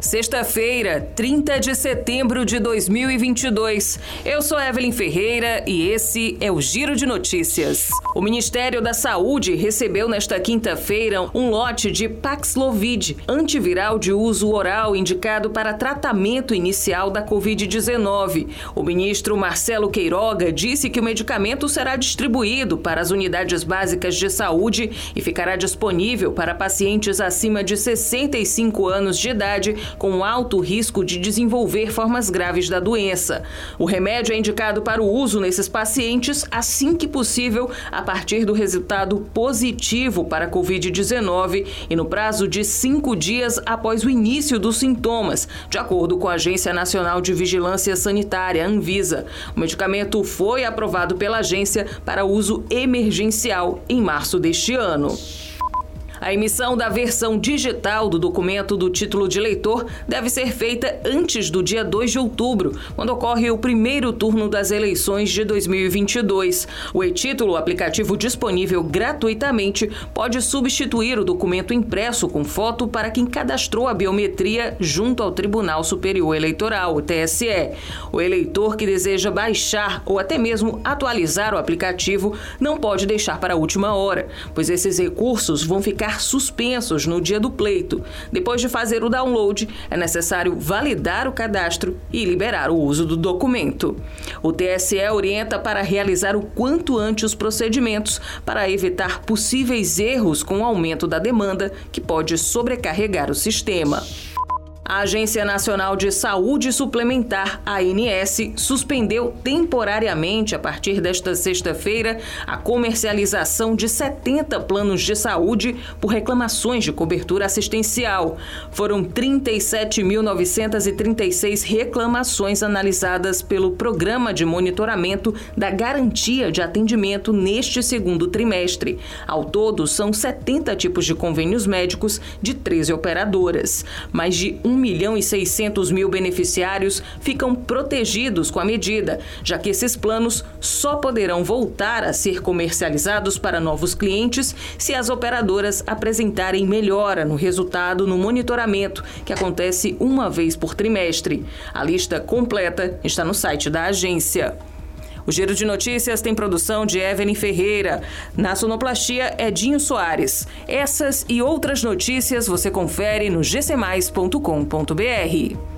Sexta-feira, 30 de setembro de 2022. Eu sou Evelyn Ferreira e esse é o Giro de Notícias. O Ministério da Saúde recebeu nesta quinta-feira um lote de Paxlovid, antiviral de uso oral indicado para tratamento inicial da Covid-19. O ministro Marcelo Queiroga disse que o medicamento será distribuído para as unidades básicas de saúde e ficará disponível para pacientes acima de 65 anos de idade com alto risco de desenvolver formas graves da doença. O remédio é indicado para o uso nesses pacientes assim que possível, a partir do resultado positivo para a Covid-19 e no prazo de cinco dias após o início dos sintomas, de acordo com a Agência Nacional de Vigilância Sanitária, Anvisa. O medicamento foi aprovado pela agência para uso emergencial em março deste ano. A emissão da versão digital do documento do título de eleitor deve ser feita antes do dia 2 de outubro, quando ocorre o primeiro turno das eleições de 2022. O e-título, aplicativo disponível gratuitamente, pode substituir o documento impresso com foto para quem cadastrou a biometria junto ao Tribunal Superior Eleitoral, o TSE. O eleitor que deseja baixar ou até mesmo atualizar o aplicativo não pode deixar para a última hora, pois esses recursos vão ficar ficar suspensos no dia do pleito. Depois de fazer o download, é necessário validar o cadastro e liberar o uso do documento. O TSE orienta para realizar o quanto antes os procedimentos para evitar possíveis erros com o aumento da demanda, que pode sobrecarregar o sistema. A Agência Nacional de Saúde Suplementar, ANS, suspendeu temporariamente, a partir desta sexta-feira, a comercialização de 70 planos de saúde por reclamações de cobertura assistencial. Foram 37.936 reclamações analisadas pelo Programa de Monitoramento da Garantia de Atendimento neste segundo trimestre. Ao todo, são 70 tipos de convênios médicos de 13 operadoras. Mais de um 1 milhão e 600 mil beneficiários ficam protegidos com a medida, já que esses planos só poderão voltar a ser comercializados para novos clientes se as operadoras apresentarem melhora no resultado no monitoramento, que acontece uma vez por trimestre. A lista completa está no site da agência. O Giro de Notícias tem produção de Evelyn Ferreira. Na sonoplastia, Edinho Soares. Essas e outras notícias você confere no gcmais.com.br.